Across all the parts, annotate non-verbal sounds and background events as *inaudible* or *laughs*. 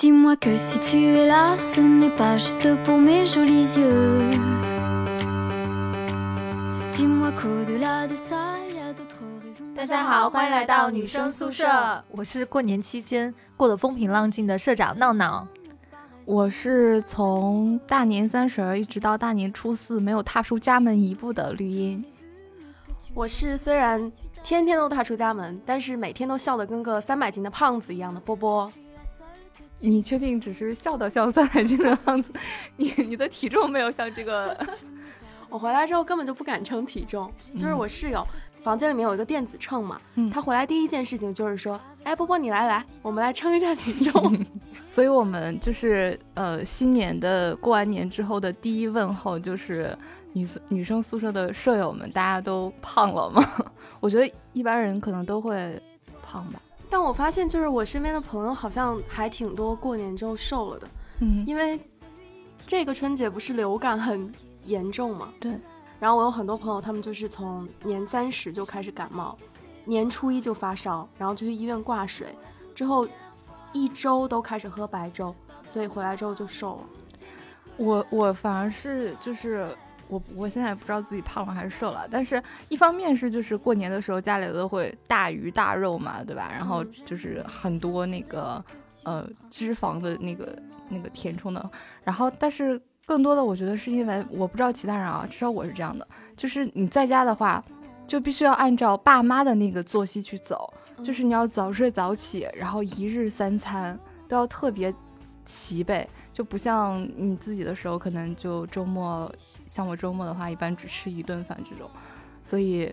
Dis-moi que si tu es là, ce n'est pas juste pour mes jolis yeux. Dis-moi qu'au-delà de ça, il y a d'autres raisons. 大家好，欢迎来到女生宿舍，我是过年期间过得风平浪静的社长闹闹。我是从大年三十儿一直到大年初四没有踏出家门一步的绿茵。我是虽然天天都踏出家门，但是每天都笑得跟个三百斤的胖子一样的波波。你确定只是笑到像三百斤的样子？*laughs* 你你的体重没有像这个？*laughs* 我回来之后根本就不敢称体重，就是我室友房间里面有一个电子秤嘛，嗯他回来第一件事情就是说，哎，波波你来来，我们来称一下体重。*laughs* 所以我们就是呃，新年的过完年之后的第一问候就是女女生宿舍的舍友们，大家都胖了吗？我觉得一般人可能都会胖吧。但我发现就是我身边的朋友好像还挺多过年之后瘦了的，嗯，因为这个春节不是流感很严重嘛，对。然后我有很多朋友，他们就是从年三十就开始感冒，年初一就发烧，然后就去医院挂水，之后一周都开始喝白粥，所以回来之后就瘦了。我我反而是就是我我现在也不知道自己胖了还是瘦了，但是一方面是就是过年的时候家里都会大鱼大肉嘛，对吧？然后就是很多那个呃脂肪的那个那个填充的，然后但是更多的我觉得是因为我不知道其他人啊，至少我是这样的，就是你在家的话就必须要按照爸妈的那个作息去走，就是你要早睡早起，然后一日三餐都要特别齐备。就不像你自己的时候，可能就周末，像我周末的话，一般只吃一顿饭这种，所以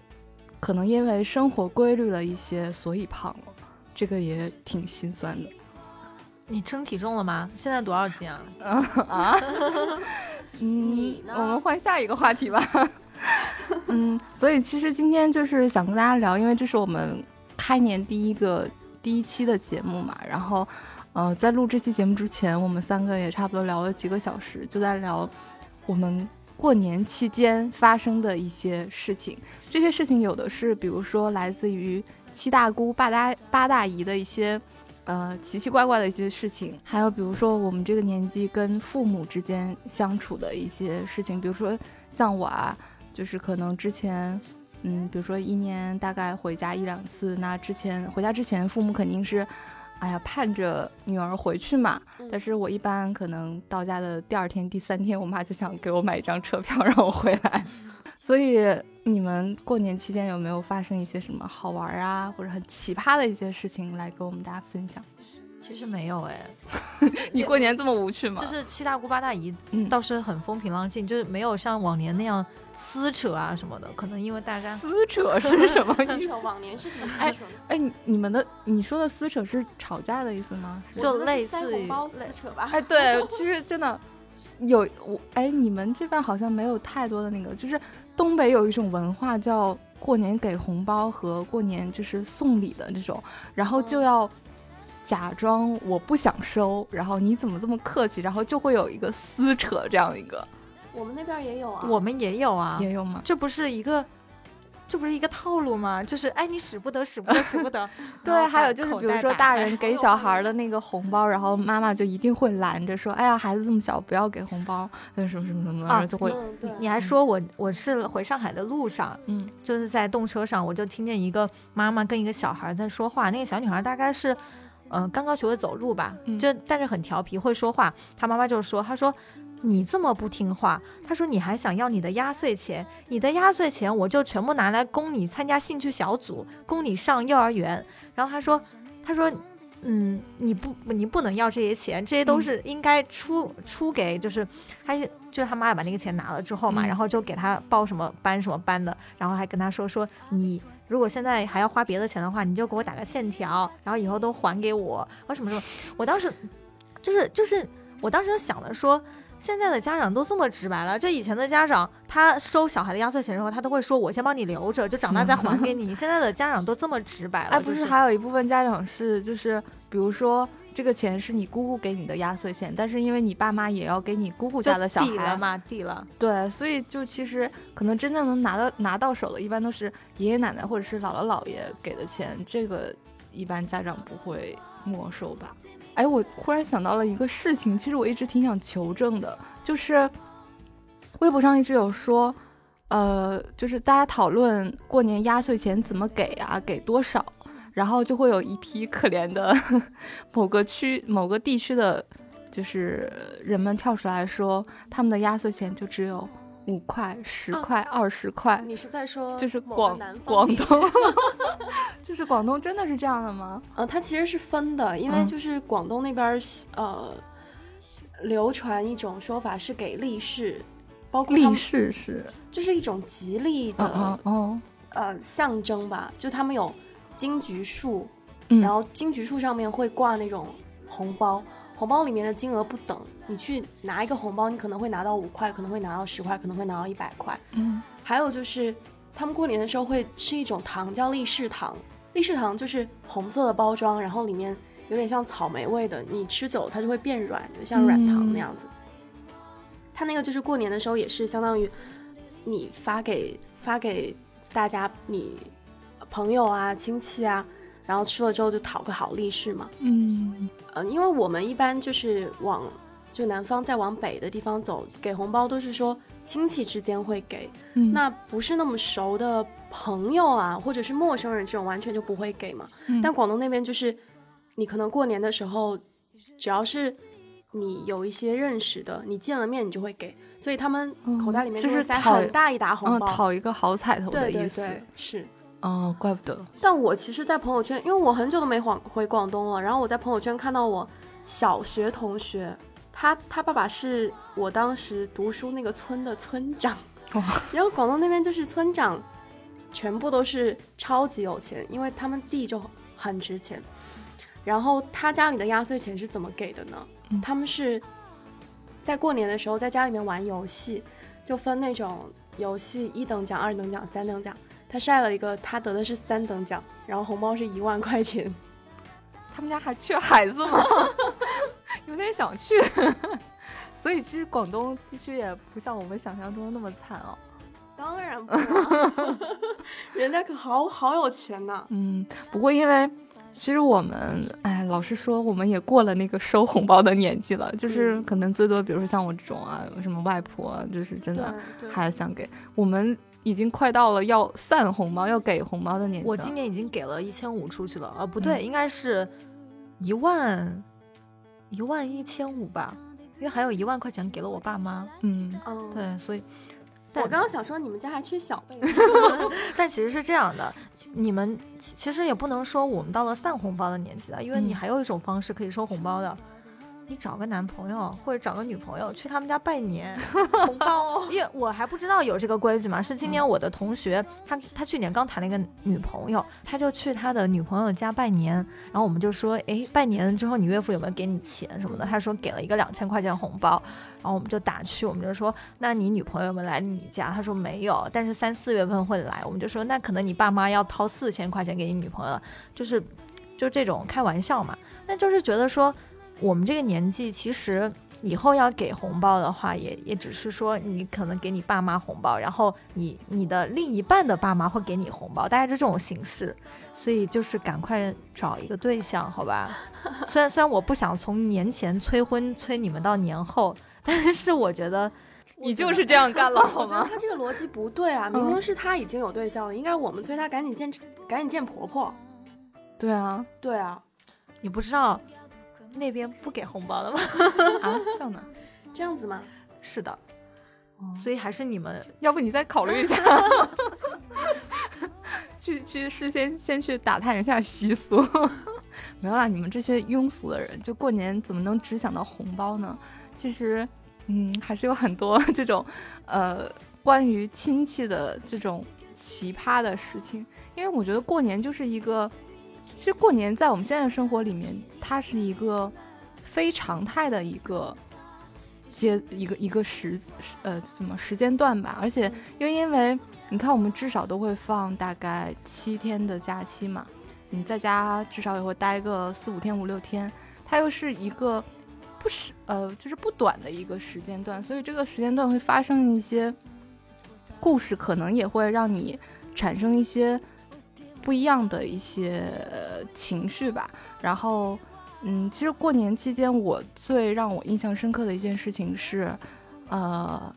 可能因为生活规律了一些，所以胖了，这个也挺心酸的。你称体重了吗？现在多少斤啊？*laughs* 啊，嗯，我们换下一个话题吧。嗯，所以其实今天就是想跟大家聊，因为这是我们开年第一个第一期的节目嘛，然后。呃，在录这期节目之前，我们三个也差不多聊了几个小时，就在聊我们过年期间发生的一些事情。这些事情有的是，比如说来自于七大姑八大八大姨的一些呃奇奇怪怪的一些事情，还有比如说我们这个年纪跟父母之间相处的一些事情，比如说像我啊，就是可能之前嗯，比如说一年大概回家一两次，那之前回家之前，父母肯定是。哎呀，盼着女儿回去嘛。但是我一般可能到家的第二天、第三天，我妈就想给我买一张车票 *laughs* 让我回来。*laughs* 所以你们过年期间有没有发生一些什么好玩啊，或者很奇葩的一些事情来跟我们大家分享？*laughs* 其实没有哎，你过年这么无趣吗？就是七大姑八大姨嗯倒是很风平浪静，就是没有像往年那样撕扯啊什么的。可能因为大家撕扯是什么意思？*laughs* 往年是怎么哎哎，你你们的你说的撕扯是吵架的意思吗？就类似于塞红包撕扯吧。哎，对，*laughs* 其实真的有我哎，你们这边好像没有太多的那个，就是东北有一种文化叫过年给红包和过年就是送礼的这种，然后就要假装我不想收，然后你怎么这么客气，然后就会有一个撕扯这样一个，我们那边也有啊，我们也有啊，也有吗？这不是一个。这不是一个套路吗？就是哎，你使不得，使不得，使不得。*laughs* 对，还有就是，比如说大人给小孩的那个红包，然后妈妈就一定会拦着说：“哎呀，孩子这么小，不要给红包。”什么什么什么什么，然后就会。你你还说我我是回上海的路上，嗯，就是在动车上，我就听见一个妈妈跟一个小孩在说话，那个小女孩大概是。嗯、呃，刚刚学会走路吧，嗯就但是很调皮，会说话。她妈妈就说：“她说你这么不听话，他说你还想要你的压岁钱，你的压岁钱我就全部拿来供你参加兴趣小组，供你上幼儿园。”然后他说：“他说，嗯，你不你不能要这些钱，这些都是应该出、出给就是，他就是他妈把那个钱拿了之后嘛，嗯然后就给他报什么班什么班的，然后还跟他说说你。”如果现在还要花别的钱的话，你就给我打个欠条，然后以后都还给我，然后什么什么。我当时就是就是，我当时想的说，现在的家长都这么直白了，这以前的家长他收小孩的压岁钱的时候，他都会说我先帮你留着，就长大再还给你。*laughs* 现在的家长都这么直白了，哎，不是还有一部分家长是就是，比如说。这个钱是你姑姑给你的压岁钱，但是因为你爸妈也要给你姑姑家的小孩嘛，递了，对，所以就其实可能真正能拿到拿到手的，一般都是爷爷奶奶或者是姥姥姥爷给的钱，这个一般家长不会没收吧？哎，我忽然想到了一个事情，其实我一直挺想求证的，就是微博上一直有说，呃，就是大家讨论过年压岁钱怎么给啊，给多少，然后就会有一批可怜的 *laughs* 某个区、某个地区的，就是人们跳出来说，他们的压岁钱就只有五块、十块、二十块。你是在说就是广广东，*laughs* 就是广东真的是这样的吗？呃，它其实是分的，因为嗯就是广东那边儿呃流传一种说法是给利是，包括力士是，就是一种吉利的、嗯嗯哦，呃象征吧，就他们有金桔树，嗯然后金桔树上面会挂那种红包，红包里面的金额不等，你去拿一个红包，你可能会拿到五块，可能会拿到十块，可能会拿到一百块。嗯还有就是，他们过年的时候会吃一种糖，叫利是糖。利是糖就是红色的包装，然后里面有点像草莓味的，你吃久了它就会变软，就像软糖那样子。它那个就是过年的时候也是相当于你发给发给大家你朋友啊亲戚啊，然后吃了之后就讨个好利是嘛。嗯呃，因为我们一般就是往就南方再往北的地方走，给红包都是说亲戚之间会给，嗯，那不是那么熟的朋友啊，或者是陌生人这种完全就不会给嘛。嗯但广东那边就是，你可能过年的时候，只要是你有一些认识的，你见了面你就会给，所以他们口袋里面就就是会塞很大一沓红嗯包。讨一个好彩头的意思。对对，是。哦，怪不得。但我其实，在朋友圈，因为我很久都没回回广东了，然后我在朋友圈看到我小学同学，他他爸爸是我当时读书那个村的村长，*laughs* 然后广东那边就是村长，全部都是超级有钱，因为他们地就很值钱。然后他家里的压岁钱是怎么给的呢？嗯他们是在过年的时候在家里面玩游戏，就分那种游戏一等奖、二等奖、三等奖。他晒了一个，他得的是三等奖，然后红包是一万块钱。*laughs* 他们家还缺孩子吗？*laughs* 有点想去。*laughs* 所以其实广东地区也不像我们想象中那么惨哦。当然不了，*laughs* 人家可好好有钱呢。嗯，不过因为其实我们，哎，老实说，我们也过了那个收红包的年纪了，就是嗯可能最多，比如说像我这种啊，什么外婆啊，就是真的还想给我们。已经快到了要散红包、要给红包的年纪。我今年已经给了一千五出去了，呃，不对，嗯应该是一万一万一千五吧，因为还有一万块钱给了我爸妈。嗯嗯，对，所以，我刚刚想说你们家还缺小辈，*laughs* 但其实是这样的，你们其其实也不能说我们到了散红包的年纪了，因为你嗯还有一种方式可以收红包的。你找个男朋友或者找个女朋友去他们家拜年，*laughs* 红包，因为我还不知道有这个规矩嘛。是今年我的同学，他他去年刚谈了一个女朋友，他就去他的女朋友家拜年，然后我们就说，哎，拜年之后你岳父有没有给你钱什么的？他说给了一个两千块钱红包，然后我们就打趣，我们就说，那你女朋友们来你家？他说没有，但是三四月份会来。我们就说，那可能你爸妈要掏四千块钱给你女朋友了，就是就这种开玩笑嘛。那就是觉得说。我们这个年纪，其实以后要给红包的话，也也只是说你可能给你爸妈红包，然后你你的另一半的爸妈会给你红包，大概是这种形式。所以就是赶快找一个对象，好吧？*laughs* 虽然虽然我不想从年前催婚催你们到年后，但是我觉得你就是这样干了，好我觉得吗？他这个逻辑不对啊！*laughs* 明明是他已经有对象了，应该我们催他赶紧见赶紧见婆婆。对啊，对啊，你不知道那边不给红包的吗？*laughs* 啊，这样的，这样子吗？是的，哦所以还是你们要不你再考虑一下，*laughs* *laughs* 去去事先先去打探一下习俗。没有啦，你们这些庸俗的人，就过年怎么能只想到红包呢？其实，嗯，还是有很多这种，呃，关于亲戚的这种奇葩的事情。因为我觉得过年就是一个，其实过年在我们现在的生活里面，它是一个非常态的一个阶一个一个时呃什么时间段吧，而且又因为你看我们至少都会放大概七天的假期嘛，你在家至少也会待个四五天五六天，它又是一个不是呃就是不短的一个时间段，所以这个时间段会发生一些故事，可能也会让你产生一些不一样的一些、情绪吧，然后。嗯，其实过年期间我最让我印象深刻的一件事情是，呃，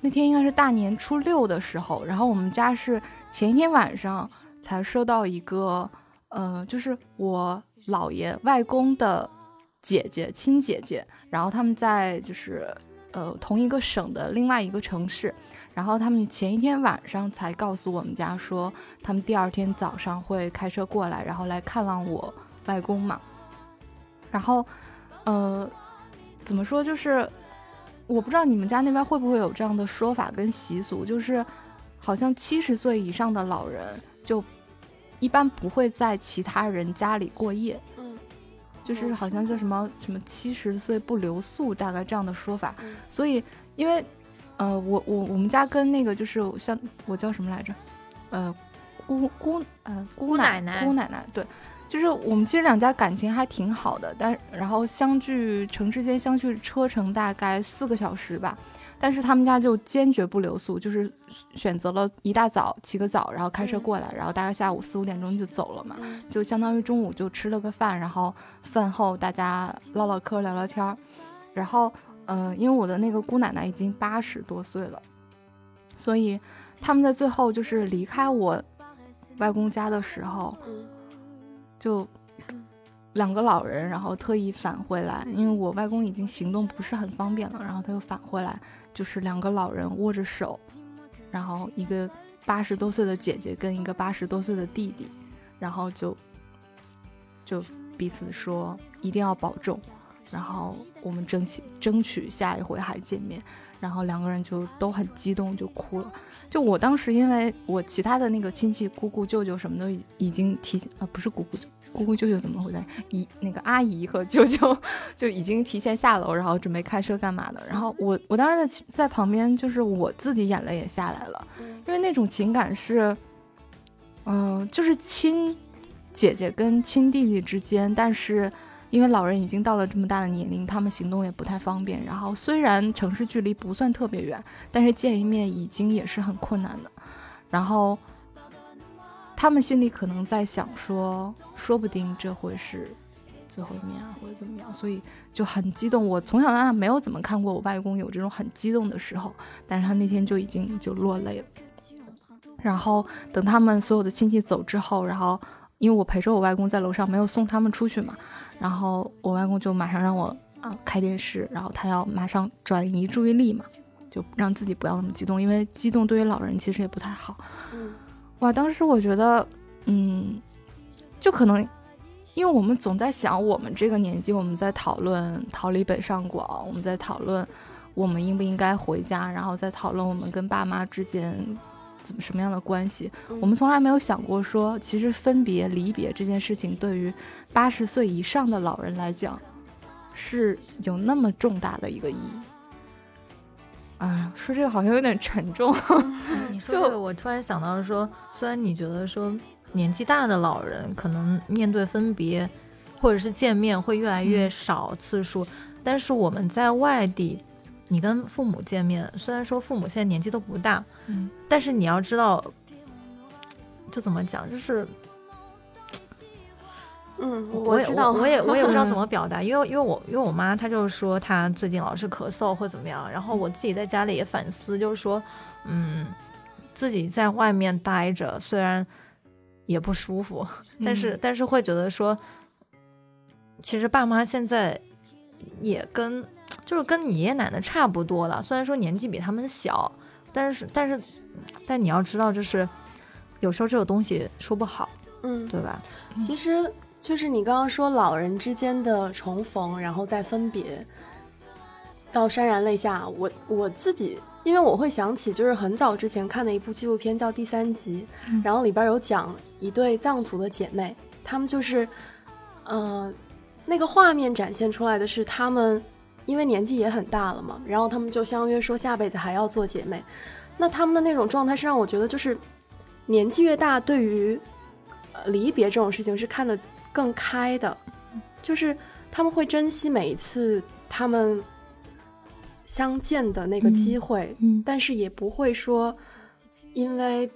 那天应该是大年初六的时候，然后我们家是前一天晚上才收到一个，呃，就是我姥爷外公的姐姐亲姐姐，然后他们在就是呃同一个省的另外一个城市，然后他们前一天晚上才告诉我们家说，他们第二天早上会开车过来，然后来看望我外公嘛。然后，呃，怎么说？就是我不知道你们家那边会不会有这样的说法跟习俗，就是好像七十岁以上的老人就一般不会在其他人家里过夜。嗯，就是好像叫什么什么七十岁不留宿，大概这样的说法。嗯所以，因为呃，我我我们家跟那个就是像我叫什么来着？呃，姑姑呃姑姑奶奶奶姑奶奶对。就是我们其实两家感情还挺好的，但然后相距城市间相距车程大概四个小时吧，但是他们家就坚决不留宿，就是选择了一大早起个早，然后开车过来，然后大概下午四五点钟就走了嘛，嗯就相当于中午就吃了个饭，然后饭后大家唠唠嗑聊聊天儿，然后嗯、呃因为我的那个姑奶奶已经八十多岁了，所以他们在最后就是离开我外公家的时候，嗯就两个老人，然后特意返回来，因为我外公已经行动不是很方便了，然后他又返回来，就是两个老人握着手，然后一个八十多岁的姐姐跟一个八十多岁的弟弟，然后就就彼此说一定要保重，然后我们争取争取下一回还见面。然后两个人就都很激动，就哭了。就我当时，因为我其他的那个亲戚、姑姑、舅舅什么都已已经提啊不是姑姑姑姑舅舅怎么回来？姨那个阿姨和舅舅 *laughs* 就已经提前下楼，然后准备开车干嘛的。然后我我当时在在旁边，就是我自己眼泪也下来了，因为那种情感是，嗯、就是亲姐姐跟亲弟弟之间，但是因为老人已经到了这么大的年龄，他们行动也不太方便。然后虽然城市距离不算特别远，但是见一面已经也是很困难的。然后他们心里可能在想说，说不定这会是最后一面啊，或者怎么样，所以就很激动。我从小到大没有怎么看过我外公有这种很激动的时候，但是他那天就已经就落泪了。然后等他们所有的亲戚走之后，然后因为我陪着我外公在楼上，没有送他们出去嘛，然后我外公就马上让我啊、开电视，然后他要马上转移注意力嘛，就让自己不要那么激动，因为激动对于老人其实也不太好。嗯哇，当时我觉得，嗯，就可能，因为我们总在想，我们这个年纪，我们在讨论逃离北上广，我们在讨论我们应不应该回家，然后在讨论我们跟爸妈之间怎么什么样的关系。嗯我们从来没有想过说，其实分别离别这件事情，对于八十岁以上的老人来讲，是有那么重大的一个意义。啊，说这个好像有点沉重。*laughs* 就你说这个，我突然想到说，虽然你觉得说年纪大的老人可能面对分别或者是见面会越来越嗯少次数，但是我们在外地，你跟父母见面，虽然说父母现在年纪都不大，嗯但是你要知道，就怎么讲，就是嗯，我也知道，我我也我也不知道怎么。*laughs* 表达，因为因为我因为我妈她就是说她最近老是咳嗽或怎么样，然后我自己在家里也反思，就是说，嗯，自己在外面待着虽然也不舒服，但是、嗯。但是会觉得说，其实爸妈现在也跟就是跟你爷爷奶奶差不多了，虽然说年纪比他们小，但是但是但你要知道，就是有时候这个东西说不好，嗯，对吧？其实就是你刚刚说老人之间的重逢，然后再分别，到潸然泪下。我我自己，因为我会想起，就是很早之前看的一部纪录片叫《第三集》，嗯然后里边有讲一对藏族的姐妹，她们就是，呃，那个画面展现出来的是她们，因为年纪也很大了嘛，然后他们就相约说下辈子还要做姐妹。那他们的那种状态是让我觉得，就是年纪越大，对于呃离别这种事情是看得更开的，就是他们会珍惜每一次他们相见的那个机会，嗯但是也不会说因为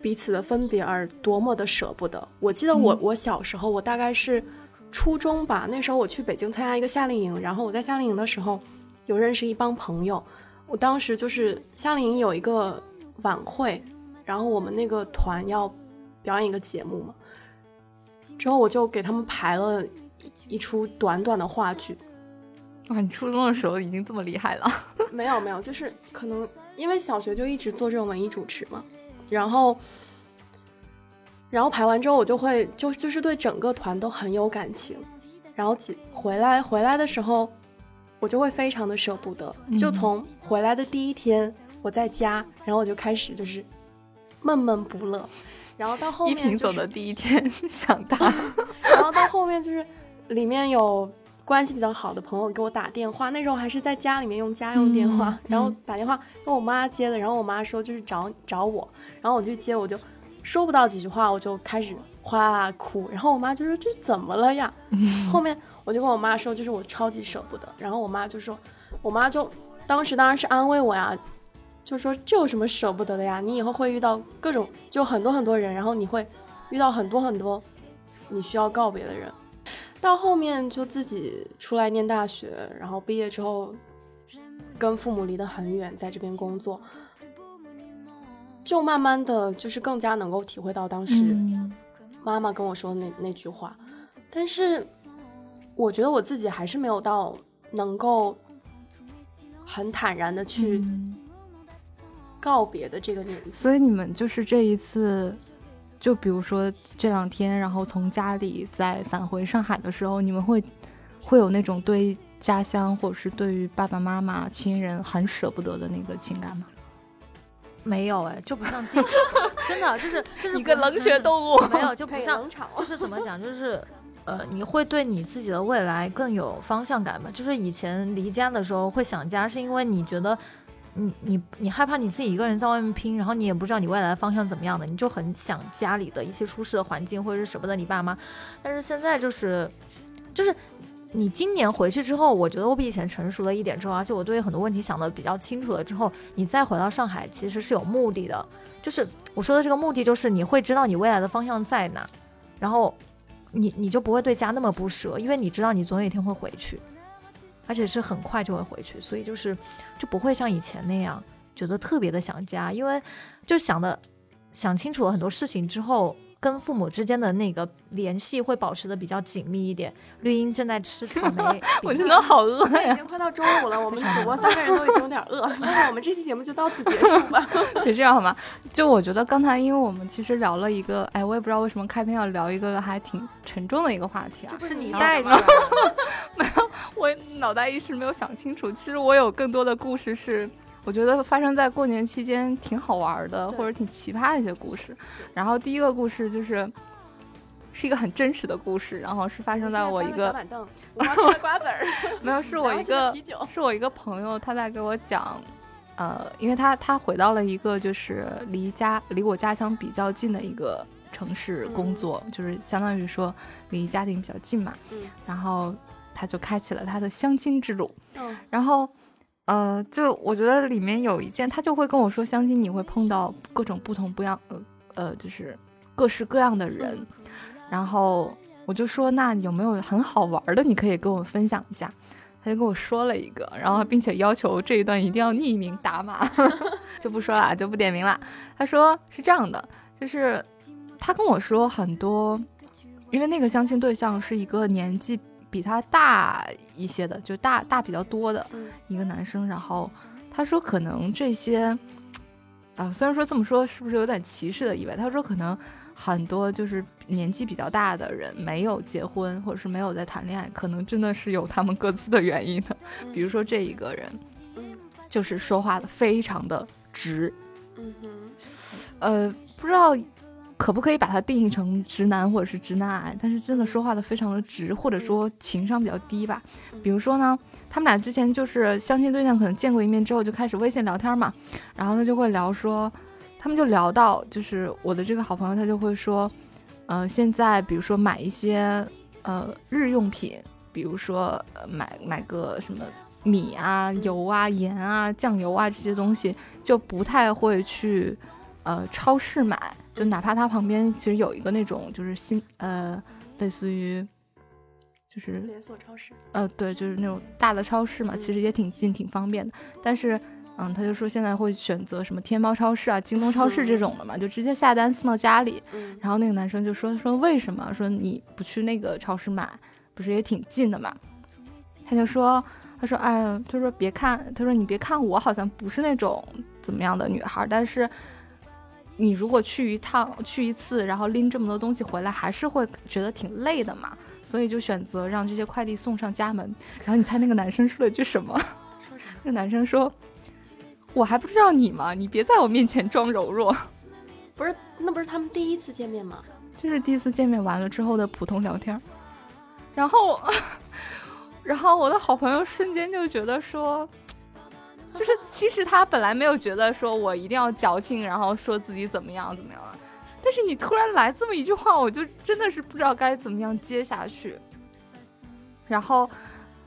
彼此的分别而多么的舍不得。我记得我、嗯我小时候，我大概是初中吧，那时候我去北京参加一个夏令营，然后我在夏令营的时候有认识一帮朋友，我当时就是夏令营有一个晚会，然后我们那个团要表演一个节目嘛，之后我就给他们排了一出短短的话剧。哇，你初中的时候已经这么厉害了？没有没有，就是可能因为小学就一直做这种文艺主持嘛，然后。然后排完之后，我就会就就是对整个团都很有感情，然后几回来回来的时候，我就会非常的舍不得。就从回来的第一天，我在家，然后我就开始就是闷闷不乐，然后到后面一走的第一天 *laughs* 想他，*laughs* 然后到后面就是里面有关系比较好的朋友给我打电话，那时候还是在家里面用家用电话，然后打电话跟我妈接的，然后我妈说就是找找我，然后我就接，我就。说不到几句话，我就开始哗啦啦哭，然后我妈就说这怎么了呀？*laughs* 后面我就跟我妈说，就是我超级舍不得，然后我妈就说，我妈就当时当然是安慰我呀，就说这有什么舍不得的呀？你以后会遇到各种就很多很多人，然后你会遇到很多很多你需要告别的人，到后面就自己出来念大学，然后毕业之后跟父母离得很远，在这边工作。就慢慢的就是更加能够体会到当时妈妈跟我说的那那句话，但是我觉得我自己还是没有到能够很坦然的去告别的这个年纪。所以你们就是这一次，就比如说这两天，然后从家里再返回上海的时候，你们会会有那种对家乡或者是对于爸爸妈妈亲人很舍不得的那个情感吗？没有哎，就不像地，*laughs* 真的就是就是一个冷血动物，没有就不像，*laughs* 就是怎么讲，就是呃，你会对你自己的未来更有方向感嘛？就是以前离家的时候会想家，是因为你觉得你你你害怕你自己一个人在外面拼，然后你也不知道你未来的方向怎么样的，你就很想家里的一些舒适的环境，或者是舍不得你爸妈。但是现在就是就是。你今年回去之后，我觉得我比以前成熟了一点之后，而且我对很多问题想的比较清楚了之后，你再回到上海，其实是有目的的。就是我说的这个目的，就是你会知道你未来的方向在哪，然后你你就不会对家那么不舍，因为你知道你总有一天会回去，而且是很快就会回去，所以就是就不会像以前那样觉得特别的想家，因为就想的想清楚了很多事情之后。跟父母之间的那个联系会保持的比较紧密一点。绿茵正在吃草莓，*laughs* 我真的好饿呀！已经快到中午了，*laughs* 我们主播三个人都已经有点饿，那我们这期节目就到此结束吧。*laughs* 别这样好吗？就我觉得刚才，因为我们其实聊了一个，哎，我也不知道为什么开篇要聊一个还挺沉重的一个话题啊。不是你带的？没有，我脑袋一时没有想清楚。其实我有更多的故事是。我觉得发生在过年期间挺好玩的，或者挺奇葩的一些故事。然后第一个故事就是，是一个很真实的故事，然后是发生在我一个小板凳，我瓜子儿，*laughs* 没有，是我一个是我一个朋友，他在给我讲，呃，因为他他回到了一个就是离家离我家乡比较近的一个城市工作，就是相当于说离家庭比较近嘛。嗯。然后他就开启了他的相亲之路。嗯。然后。呃，就我觉得里面有一件，他就会跟我说，相亲你会碰到各种不同不样，呃呃，就是各式各样的人。然后我就说，那有没有很好玩的，你可以跟我分享一下？他就跟我说了一个，然后并且要求这一段一定要匿名打码，*laughs* 就不说了，就不点名了。他说是这样的，就是他跟我说很多，因为那个相亲对象是一个年纪。比他大一些的，就大大比较多的一个男生，然后他说可能这些，啊，虽然说这么说是不是有点歧视的意味？他说可能很多就是年纪比较大的人没有结婚或者是没有在谈恋爱，可能真的是有他们各自的原因的。比如说这一个人，就是说话的非常的直，嗯哼，呃，不知道。可不可以把它定义成直男或者是直男癌？但是真的说话的非常的直，或者说情商比较低吧。比如说呢，他们俩之前就是相亲对象，可能见过一面之后就开始微信聊天嘛，然后他就会聊说，他们就聊到就是我的这个好朋友，他就会说，嗯，现在比如说买一些呃日用品，比如说买买个什么米啊、油啊、盐啊、酱油啊这些东西，就不太会去呃超市买。就哪怕他旁边其实有一个那种就是新呃类似于就是连锁超市，呃，对，就是那种大的超市嘛，其实也挺近、挺方便的。但是，嗯，他就说现在会选择什么天猫超市啊、京东超市这种的嘛，就直接下单送到家里。嗯，然后那个男生就说说为什么？说你不去那个超市买，不是也挺近的嘛？他就说，他说，哎，他说别看，他说你别看我好像不是那种怎么样的女孩，但是你如果去一趟、去一次，然后拎这么多东西回来，还是会觉得挺累的嘛。所以就选择让这些快递送上家门。然后你猜那个男生说了句什么？说什么？那个男生说：“我还不知道你吗？你别在我面前装柔弱。不是，那不是他们第一次见面吗？”就是第一次见面完了之后的普通聊天。然后，*laughs* 然后我的好朋友瞬间就觉得说，*laughs* 就是其实他本来没有觉得说我一定要矫情，然后说自己怎么样怎么样。但是你突然来这么一句话，我就真的是不知道该怎么样接下去。然后，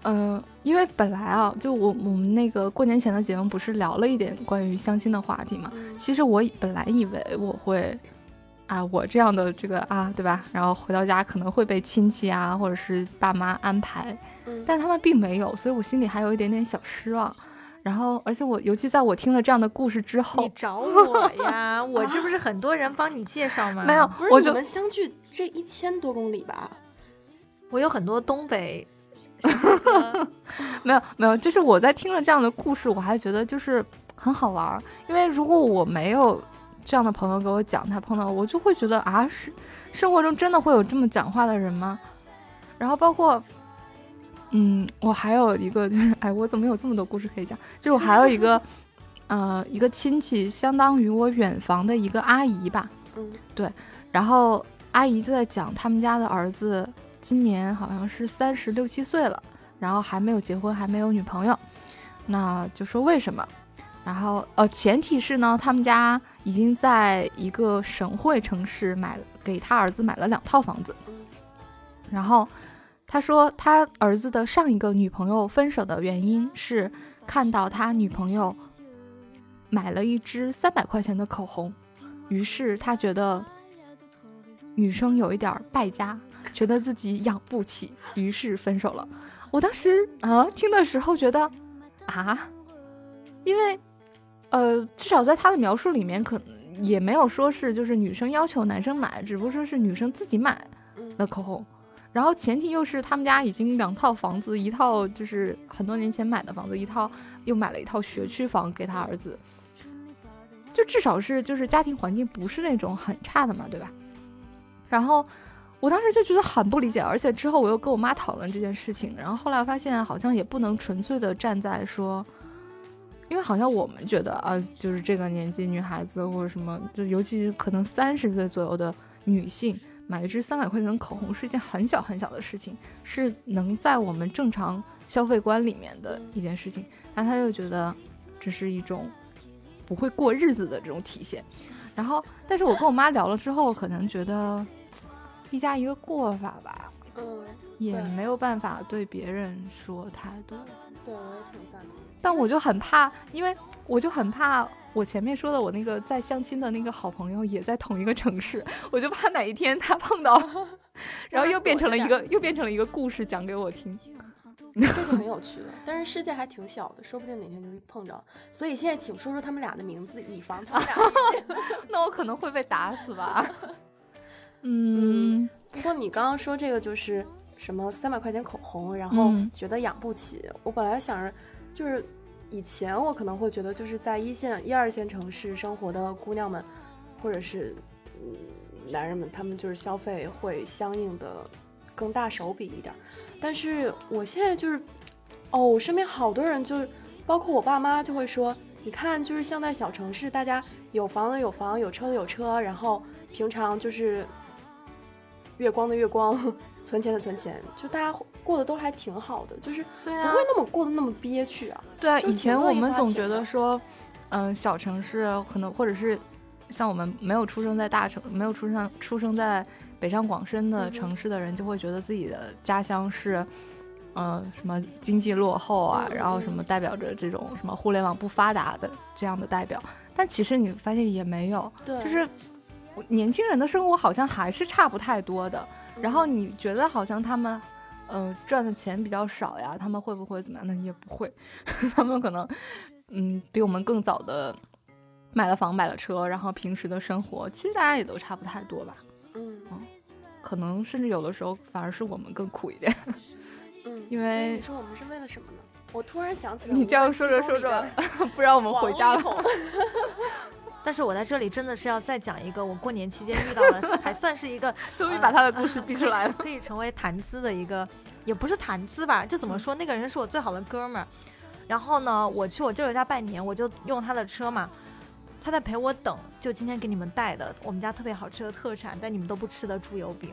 嗯、因为本来啊，就我我们那个过年前的节目不是聊了一点关于相亲的话题嘛？嗯其实我本来以为我会，啊，我这样的这个啊，对吧？然后回到家可能会被亲戚啊或者是爸妈安排，嗯，但他们并没有，所以我心里还有一点点小失望。然后，而且我尤其在我听了这样的故事之后你，找我呀？我这不是很多人帮你介绍吗？*laughs* 没有，不是我你们相距这一千多公里吧？我有很多东北 *laughs* *laughs* 没有没有，就是我在听了这样的故事，我还觉得就是很好玩儿。因为如果我没有这样的朋友给我讲他碰到，我就会觉得啊，是生活中真的会有这么讲话的人吗？然后包括，嗯，我还有一个就是，哎，我怎么有这么多故事可以讲？就是我还有一个，呃，一个亲戚，相当于我远房的一个阿姨吧。嗯然后阿姨就在讲他们家的儿子今年好像是三十六七岁了，然后还没有结婚，还没有女朋友，那就说为什么？然后呃，前提是呢，他们家已经在一个省会城市买给他儿子买了两套房子，嗯然后他说他儿子的上一个女朋友分手的原因是看到他女朋友买了一支三百块钱的口红，于是他觉得女生有一点儿败家，觉得自己养不起，于是分手了。我当时啊听的时候觉得啊，因为呃至少在他的描述里面，可也没有说是就是女生要求男生买，只不过说是女生自己买嗯的口红。然后前提又是他们家已经两套房子，一套就是很多年前买的房子，一套又买了一套学区房给他儿子，就至少是就是家庭环境不是那种很差的嘛，对吧？然后我当时就觉得很不理解，而且之后我又跟我妈讨论这件事情，然后后来发现好像也不能纯粹的站在说，因为好像我们觉得啊，就是这个年纪女孩子或者什么，就尤其是可能三十岁左右的女性。买一支三百块钱的口红是一件很小很小的事情，是能在我们正常消费观里面的一件事情，但他就觉得这是一种不会过日子的这种体现。然后，但是我跟我妈聊了之后，可能觉得一家一个过法吧，嗯，也没有办法对别人说太多。对，我也挺赞同。但我就很怕，因为我就很怕我前面说的我那个在相亲的那个好朋友也在同一个城市，我就怕哪一天他碰到，*laughs* 然后又变成了一个 *laughs* 又变成了一个故事讲给我听。*laughs* 这就很有趣了。但是世界还挺小的，说不定哪天就碰着。所以现在请说说他们俩的名字，以防他们俩。那我可能会被打死吧？嗯，不过你刚刚说这个就是什么三百块钱口红，然后嗯觉得养不起。我本来想着，就是以前我可能会觉得，就是在一线、一二线城市生活的姑娘们，或者是嗯男人们，他们就是消费会相应的更大手笔一点儿。但是我现在就是，哦，我身边好多人就是，包括我爸妈就会说，你看，就是像在小城市，大家有房的有房，有车的有车，然后平常就是月光的月光，存钱的存钱，就大家过得都还挺好的，就是不会，那么过得那么憋屈啊。对啊，以前我们总觉得说，嗯、小城市可能或者是像我们没有出生在大城，没有出生出生在北上广深的城市的人，就会觉得自己的家乡是。呃，什么经济落后啊，嗯然后什么代表着这种什么互联网不发达的这样的代表，但其实你发现也没有，就是年轻人的生活好像还是差不太多的。然后你觉得好像他们呃，赚的钱比较少呀，他们会不会怎么样？那也不会，*laughs* 他们可能，嗯，比我们更早的买了房、买了车，然后平时的生活，其实大家也都差不太多吧。嗯可能甚至有的时候反而是我们更苦一点。嗯，*laughs* 因为你说我们是为了什么呢？我突然想起来你这样说着说着，*laughs* 不让我们回家了。但是我在这里真的是要再讲一个，我过年期间遇到的，*laughs* 还算是一个 *laughs* 终于把他的故事逼出来了。*laughs* 可以成为谈资的一个，也不是谈资吧，就怎么说，那个人是我最好的哥们儿。然后呢，我去我舅舅家拜年，我就用他的车嘛，他在陪我等，就今天给你们带的我们家特别好吃的特产，但你们都不吃的猪油饼。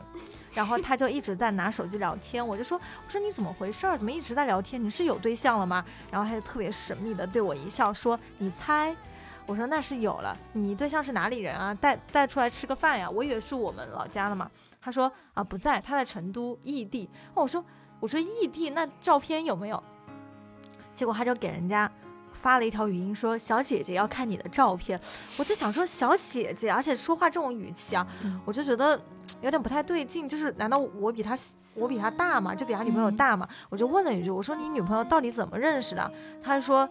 然后他就一直在拿手机聊天，我就说，我说你怎么回事儿？怎么一直在聊天？你是有对象了吗？然后他就特别神秘的对我一笑，说，你猜。我说那是有了，你对象是哪里人啊？带带出来吃个饭呀？我以为是我们老家的嘛。他说啊不在，他在成都异地。哦，我说我说异地，那照片有没有？结果他就给人家发了一条语音说小姐姐要看你的照片。我就想说小姐姐，而且说话这种语气啊，我就觉得 *tsk* 有点不太对劲。就是难道我比他我比他大吗？就比他女朋友大吗？我就问了一句，我说你女朋友到底怎么认识的？他说。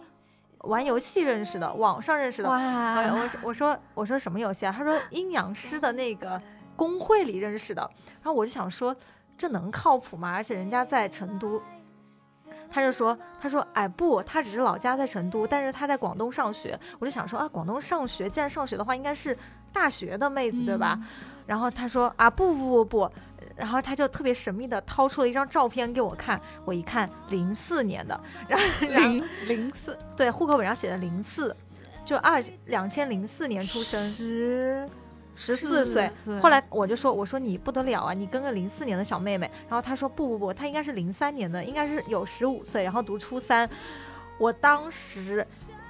玩游戏认识的，网上认识的。哇！我说我说我说什么游戏啊？他说阴阳师的那个公会里认识的。然后我就想说，这能靠谱吗？而且人家在成都。他就说他说哎不，他只是老家在成都，但是他在广东上学。我就想说啊，广东上学，既然上学的话，应该是大学的妹子对吧？然后他说啊不不不不。然后他就特别神秘的掏出了一张照片给我看，我一看零四年的，然后零零四对，户口本上写的零四，就二两千零四年出生，十十四岁。后来我就说，我说你不得了啊，你跟个零四年的小妹妹。然后他说不不不，他应该是零三年的，应该是有十五岁，然后读初三。我当时。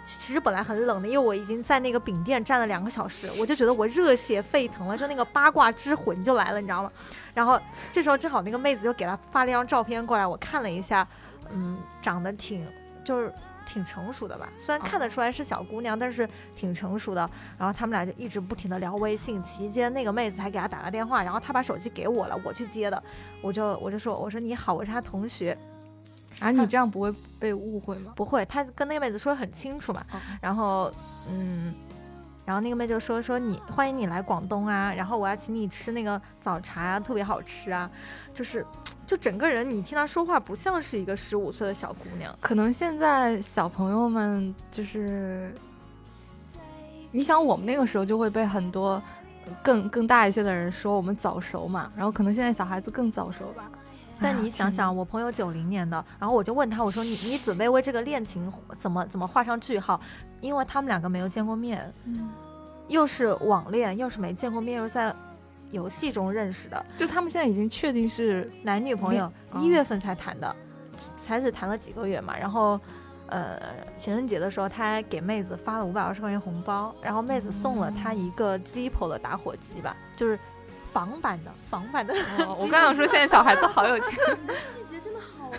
其实本来很冷的，因为我已经在那个饼店站了两个小时，我就觉得我热血沸腾了，就那个八卦之魂就来了，你知道吗？然后这时候正好那个妹子就给他发了一张照片过来，我看了一下，嗯，长得挺就是挺成熟的吧，虽然看得出来是小姑娘，但是挺成熟的。然后他们俩就一直不停的聊微信，期间那个妹子还给他打了电话，然后他把手机给我了，我去接的，我就我就说我说你好，我是他同学。啊，你这样不会被误会吗？不会，他跟那个妹子说的很清楚嘛。然后，嗯，然后那个妹就说说你欢迎你来广东啊，然后我要请你吃那个早茶啊，特别好吃啊。就是，就整个人你听他说话不像是一个十五岁的小姑娘。可能现在小朋友们就是，你想我们那个时候就会被很多更更大一些的人说我们早熟嘛，然后可能现在小孩子更早熟吧。但你想想，我朋友九零年的，然后我就问他，我说你你准备为这个恋情怎么怎么画上句号？因为他们两个没有见过面，嗯，又是网恋，又是没见过面，又在游戏中认识的，就他们现在已经确定是男女朋友，一月份才谈的，才只谈了几个月嘛。然后，呃，情人节的时候，他还给妹子发了五百二十块钱红包，然后妹子送了他一个 Zippo 的打火机吧，就是。仿版的，仿版的。哦 *laughs* 我刚想说，现在小孩子好有钱。细节真的好。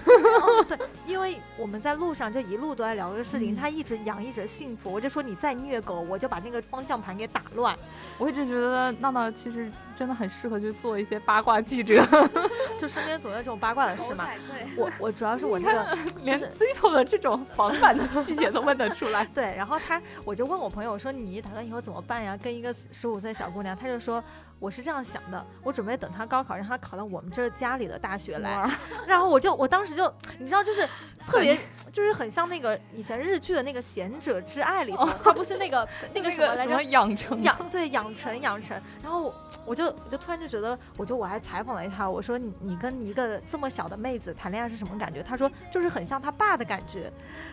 对，*laughs* 因为我们在路上就一路都在聊这个事情，他一直洋溢着幸福。我就说你再虐狗，我就把那个方向盘给打乱。我一直觉得闹闹其实真的很适合去做一些八卦记者，*laughs* 就身边总有这种八卦的事嘛。我我主要是我这个连 Zippo 的这种仿版的细节都问得出来。对，然后他我就问我朋友，我说你打算以后怎么办呀？跟一个十五岁小姑娘，他就说。我是这样想的，我准备等他高考，让他考到我们这家里的大学来，然后我就我当时就你知道，就是特别就是很像那个以前日剧的那个《贤者之爱》里头，他不是那个 *laughs* 那个什么来着？养成养对养成养成。然后我就我就突然就觉得，我就我还采访了一他，我说你你跟一个这么小的妹子谈恋爱是什么感觉？他说就是很像他爸的感觉，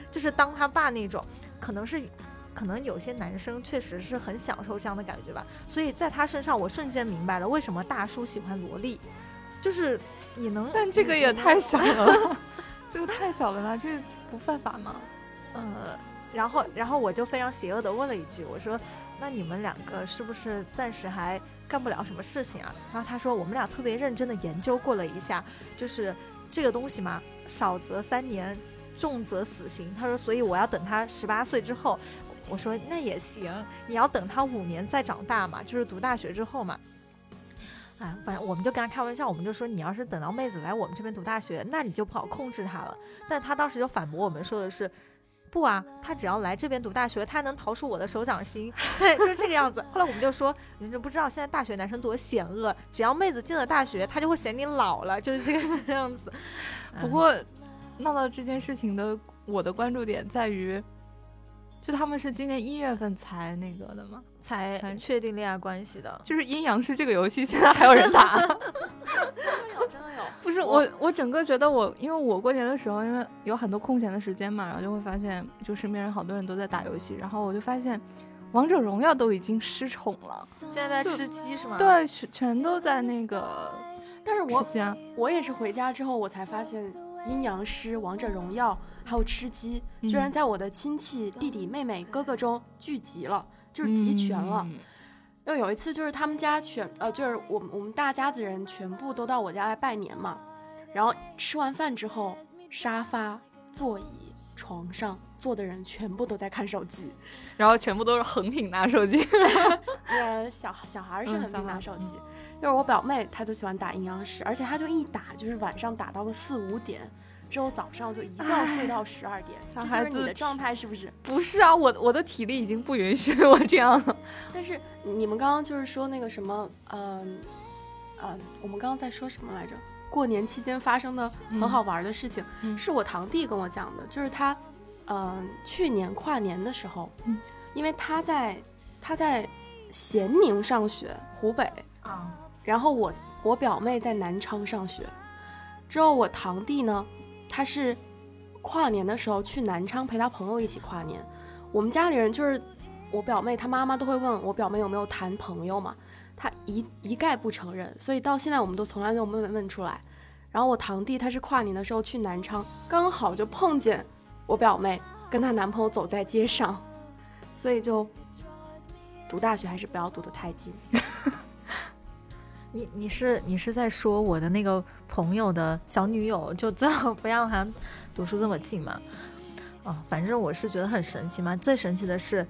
就是当他爸那种，可能是。可能有些男生确实是很享受这样的感觉吧，所以在他身上，我瞬间明白了为什么大叔喜欢萝莉，就是你能，但这个也太小了，*laughs* 这个太小了吧？这不犯法吗？呃，然后，然后我就非常邪恶的问了一句，我说，那你们两个是不是暂时还干不了什么事情啊？然后他说，我们俩特别认真的研究过了一下，就是这个东西嘛，少则三年，重则死刑。他说，所以我要等他十八岁之后。我说那也行，你要等他五年再长大嘛，就是读大学之后嘛。哎，反正我们就跟他开玩笑，我们就说你要是等到妹子来我们这边读大学，那你就不好控制她了。但他当时就反驳我们说的是，不啊，他只要来这边读大学，他还能逃出我的手掌心。*laughs* 对，就是这个样子。后来我们就说，你就不知道现在大学男生多险恶，只要妹子进了大学，他就会嫌你老了，就是这个 *laughs* 样子。不过闹到这件事情的，我的关注点在于。就他们是今年一月份才那个的吗？才确定恋爱关系的。就是阴阳师这个游戏现在还有人打？*laughs* *laughs* 真的有，真的有。不是我，我整个觉得我，因为我过年的时候，因为有很多空闲的时间嘛，然后就会发现，就身边人好多人都在打游戏，然后我就发现，王者荣耀都已经失宠了，现在在吃鸡是吗？对，全全都在那个。但是我我也是回家之后我才发现，阴阳师、王者荣耀。还有吃鸡，居然在我的亲戚弟弟妹妹哥哥中聚集了，就是集全了。又有一次，就是他们家全呃，就是我们我们大家子人全部都到我家来拜年嘛。然后吃完饭之后，沙发、座椅、床上坐的人全部都在看手机，*laughs* 然后全部都是横屏拿手机。*laughs* 呃，小小孩是横屏拿手机，就是我表妹，她就喜欢打阴阳师，而且她就一打就是晚上打到个四五点。之后早上就一觉睡到十二点，这就是你的状态是不是？不是啊，我我的体力已经不允许我这样了。但是你们刚刚就是说那个什么，嗯嗯，我们刚刚在说什么来着？过年期间发生的很好玩的事情，是我堂弟跟我讲的，就是他，嗯，去年跨年的时候，因为他在他在咸宁上学，湖北啊，然后我我表妹在南昌上学，之后我堂弟呢。他是跨年的时候去南昌陪他朋友一起跨年，我们家里人就是我表妹，她妈妈都会问我表妹有没有谈朋友嘛，她一一概不承认，所以到现在我们都从来没有问问出来。然后我堂弟他是跨年的时候去南昌，刚好就碰见我表妹跟她男朋友走在街上，所以就读大学还是不要读得太近。*laughs* 你你是你是在说我的那个朋友的小女友，就最好不要和读书这么近嘛？哦，反正我是觉得很神奇嘛。最神奇的是，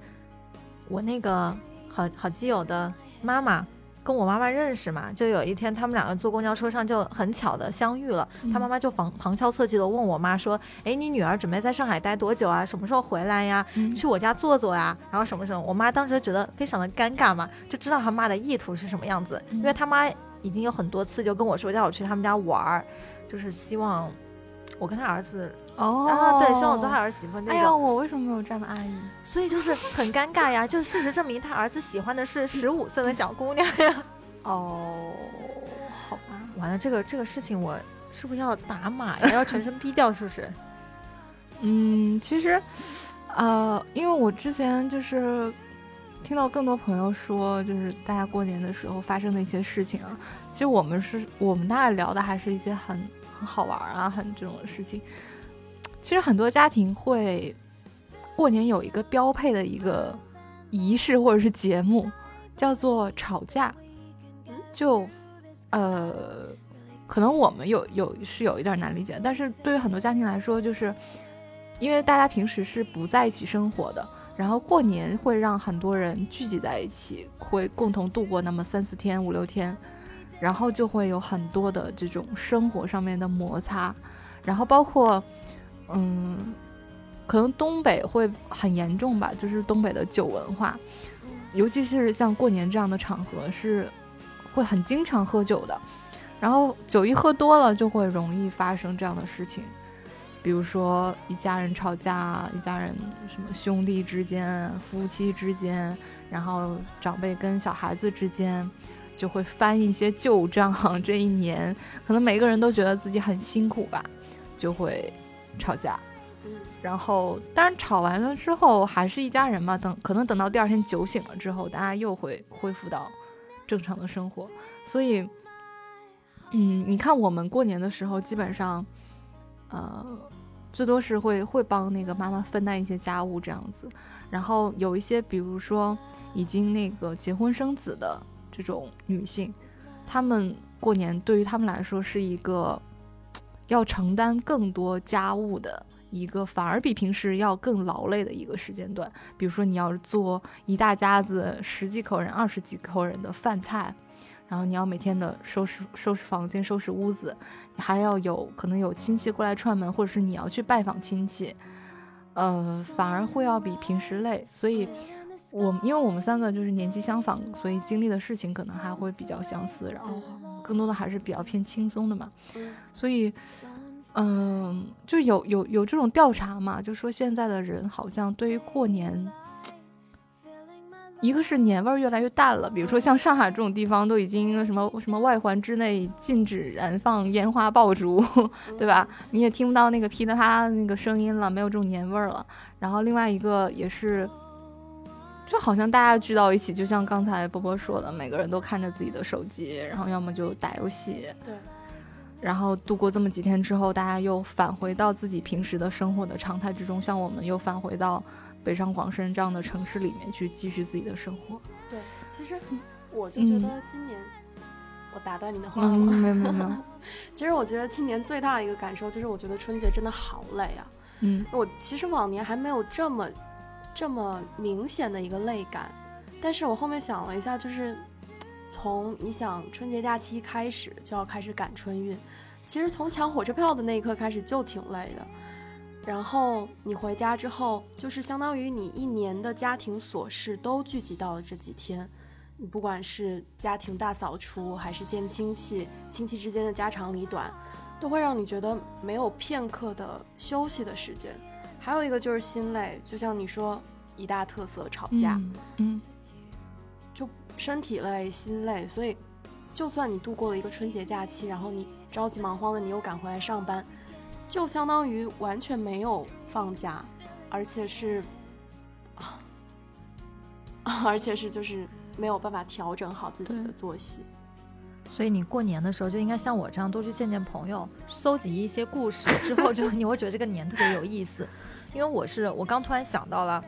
我那个好好基友的妈妈。跟我妈妈认识嘛，就有一天他们两个坐公交车上就很巧的相遇了。他妈妈就旁旁敲侧击的问我妈说：“哎，你女儿准备在上海待多久啊？什么时候回来呀？去我家坐坐呀？然后什么什么？”我妈当时觉得非常的尴尬嘛，就知道他妈的意图是什么样子，因为他妈已经有很多次就跟我说叫我去他们家玩儿，就是希望。我跟他儿子哦，对，希望我做他儿媳妇那种。哎呀，我为什么没有这样的阿姨？所以就是很尴尬呀。*laughs* 就事实证明，他儿子喜欢的是十五岁的小姑娘呀。*laughs* 哦，好吧，完了，这个这个事情我是不是要打码呀？要全身逼掉是不是？*laughs* 嗯，其实，呃，因为我之前就是听到更多朋友说，就是大家过年的时候发生的一些事情啊。其实我们是我们大概聊的还是一些很。好玩啊，很这种事情。其实很多家庭会过年有一个标配的一个仪式或者是节目，叫做吵架。就呃，可能我们有有是有一点难理解，但是对于很多家庭来说，就是因为大家平时是不在一起生活的，然后过年会让很多人聚集在一起，会共同度过那么三四天、五六天。然后就会有很多的这种生活上面的摩擦，然后包括，嗯，可能东北会很严重吧，就是东北的酒文化，尤其是像过年这样的场合是会很经常喝酒的，然后酒一喝多了就会容易发生这样的事情，比如说一家人吵架，一家人什么兄弟之间、夫妻之间，然后长辈跟小孩子之间。就会翻一些旧账，*laughs* 这一年可能每个人都觉得自己很辛苦吧，就会吵架。然后当然吵完了之后还是一家人嘛，等可能等到第二天酒醒了之后，大家又会恢复到正常的生活。所以，嗯，你看我们过年的时候，基本上，呃，最多是会会帮那个妈妈分担一些家务这样子。然后有一些，比如说已经那个结婚生子的。这种女性，她们过年对于她们来说是一个要承担更多家务的一个，反而比平时要更劳累的一个时间段。比如说，你要做一大家子十几口人、二十几口人的饭菜，然后你要每天的收拾收拾房间、收拾屋子，你还要有可能有亲戚过来串门，或者是你要去拜访亲戚，呃，反而会要比平时累。所以，我因为我们三个就是年纪相仿，所以经历的事情可能还会比较相似，然后更多的还是比较偏轻松的嘛。所以，嗯，就有有有这种调查嘛，就说现在的人好像对于过年。一个是年味儿越来越淡了，比如说像上海这种地方，都已经什么什么外环之内禁止燃放烟花爆竹，对吧？你也听不到那个噼里啪啦的那个声音了，没有这种年味儿了。然后另外一个也是，就好像大家聚到一起，就像刚才波波说的，每个人都看着自己的手机，然后要么就打游戏，对。然后度过这么几天之后，大家又返回到自己平时的生活的常态之中，像我们又返回到。北上广深这样的城市里面去继续自己的生活。对，其实我就觉得今年，我打断你的话了。没有没有没有。*laughs* 其实我觉得今年最大的一个感受就是，我觉得春节真的好累啊。嗯。我其实往年还没有这么这么明显的一个累感，但是我后面想了一下，就是从你想春节假期开始就要开始赶春运，其实从抢火车票的那一刻开始就挺累的。然后你回家之后，就是相当于你一年的家庭琐事都聚集到了这几天。你不管是家庭大扫除，还是见亲戚，亲戚之间的家长里短，都会让你觉得没有片刻的休息的时间。还有一个就是心累，就像你说一大特色吵架，嗯，就身体累、心累。所以，就算你度过了一个春节假期，然后你着急忙慌的，你又赶回来上班。就相当于完全没有放假，而且是啊，*laughs* 而且是就是没有办法调整好自己的作息。所以你过年的时候就应该像我这样多去见见朋友，搜集一些故事，之后就 *laughs* 你会觉得这个年特别有意思。因为我是我刚突然想到了，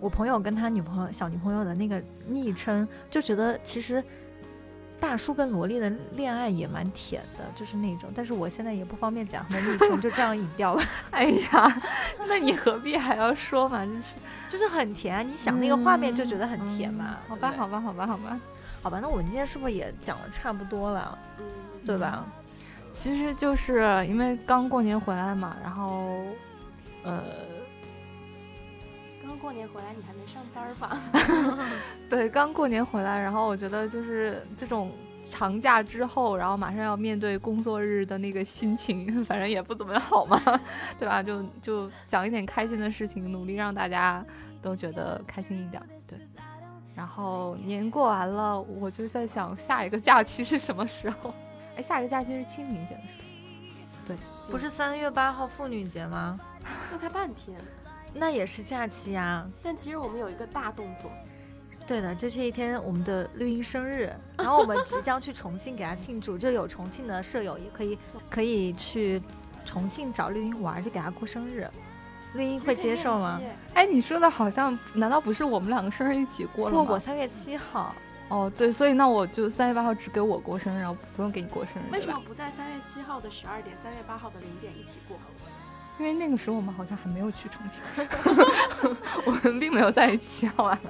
我朋友跟他女朋友小女朋友的那个昵称，就觉得其实。大叔跟萝莉的恋爱也蛮甜的，就是那种，但是我现在也不方便讲他的昵称，就这样隐掉了。*laughs* 哎呀，那你何必还要说嘛？就是，*laughs* 就是很甜，你想那个画面就觉得很甜嘛。好吧，好吧，好吧，好吧，好吧，那我们今天是不是也讲的差不多了？嗯，对吧？其实就是因为刚过年回来嘛，然后，呃。刚过年回来你还没上班吧？*laughs* 对，刚过年回来，然后我觉得就是这种长假之后，然后马上要面对工作日的那个心情，*laughs* 反正也不怎么好嘛，*laughs* 对吧？就就讲一点开心的事情，努力让大家都觉得开心一点。对，然后年过完了，我就在想下一个假期是什么时候？哎，下一个假期是清明节的时候。对，不是三月八号妇女节吗？那才半天。那也是假期呀，但其实我们有一个大动作。对的，就这一天我们的绿茵生日，*laughs* 然后我们即将去重庆给他庆祝，就有重庆的舍友也可以可以去重庆找绿茵玩，就给他过生日。绿茵会接受吗？哎，你说的好像，难道不是我们两个生日一起过了吗？不，我三月七号。哦，对，所以那我就三月八号只给我过生日，然后不用给你过生日。为什么不在三月七号的十二点，三月八号的零点一起过？因为那个时候我们好像还没有去重庆，*laughs* 我们并没有在一起，好吧？*laughs*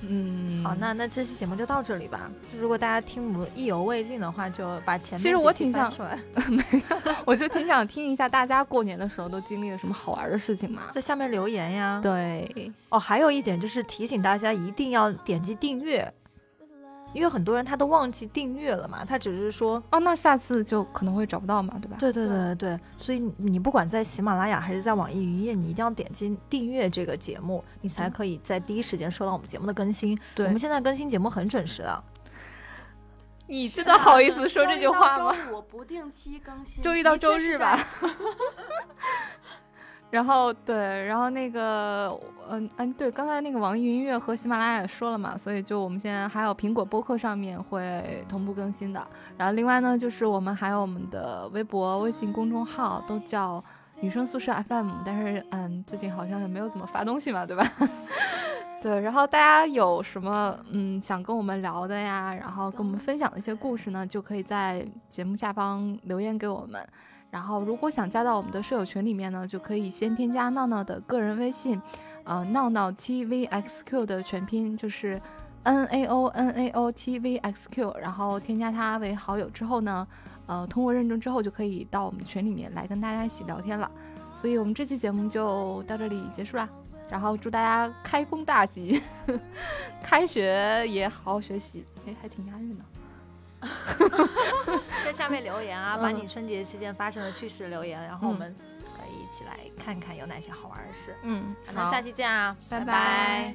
嗯，好，那那这期节目就到这里吧。如果大家听我们意犹未尽的话，就把前面其实我挺想出来，*laughs* 没有，我就挺想听一下大家过年的时候都经历了什么好玩的事情嘛，在下面留言呀。对，哦，还有一点就是提醒大家一定要点击订阅。因为很多人他都忘记订阅了嘛，他只是说哦，那下次就可能会找不到嘛，对吧？对对对对对，所以你不管在喜马拉雅还是在网易云音乐，你一定要点击订阅这个节目，你才可以在第一时间收到我们节目的更新。对，我们现在更新节目很准时的。你真的好意思说这句话吗？我不定期更新，*laughs* 周一到周日吧。然后对，然后那个，嗯嗯，对，刚才那个网易云音乐和喜马拉雅也说了嘛，所以就我们现在还有苹果播客上面会同步更新的。然后另外呢，就是我们还有我们的微博、微信公众号都叫女生宿舍 FM，但是嗯，最近好像也没有怎么发东西嘛，对吧？*laughs* 对，然后大家有什么嗯想跟我们聊的呀，然后跟我们分享的一些故事呢，就可以在节目下方留言给我们。然后，如果想加到我们的舍友群里面呢，就可以先添加闹闹的个人微信，呃，闹闹 tvxq 的全拼就是 N A O N A O T V X Q，然后添加他为好友之后呢，呃，通过认证之后就可以到我们群里面来跟大家一起聊天了。所以我们这期节目就到这里结束啦，然后祝大家开工大吉，*laughs* 开学也好好学习，哎，还挺押韵的。*laughs* 在下面留言啊，嗯。把你春节期间发生的趣事留言，然后我们可以一起来看看有哪些好玩的事。嗯，好那下期见啊，拜拜。拜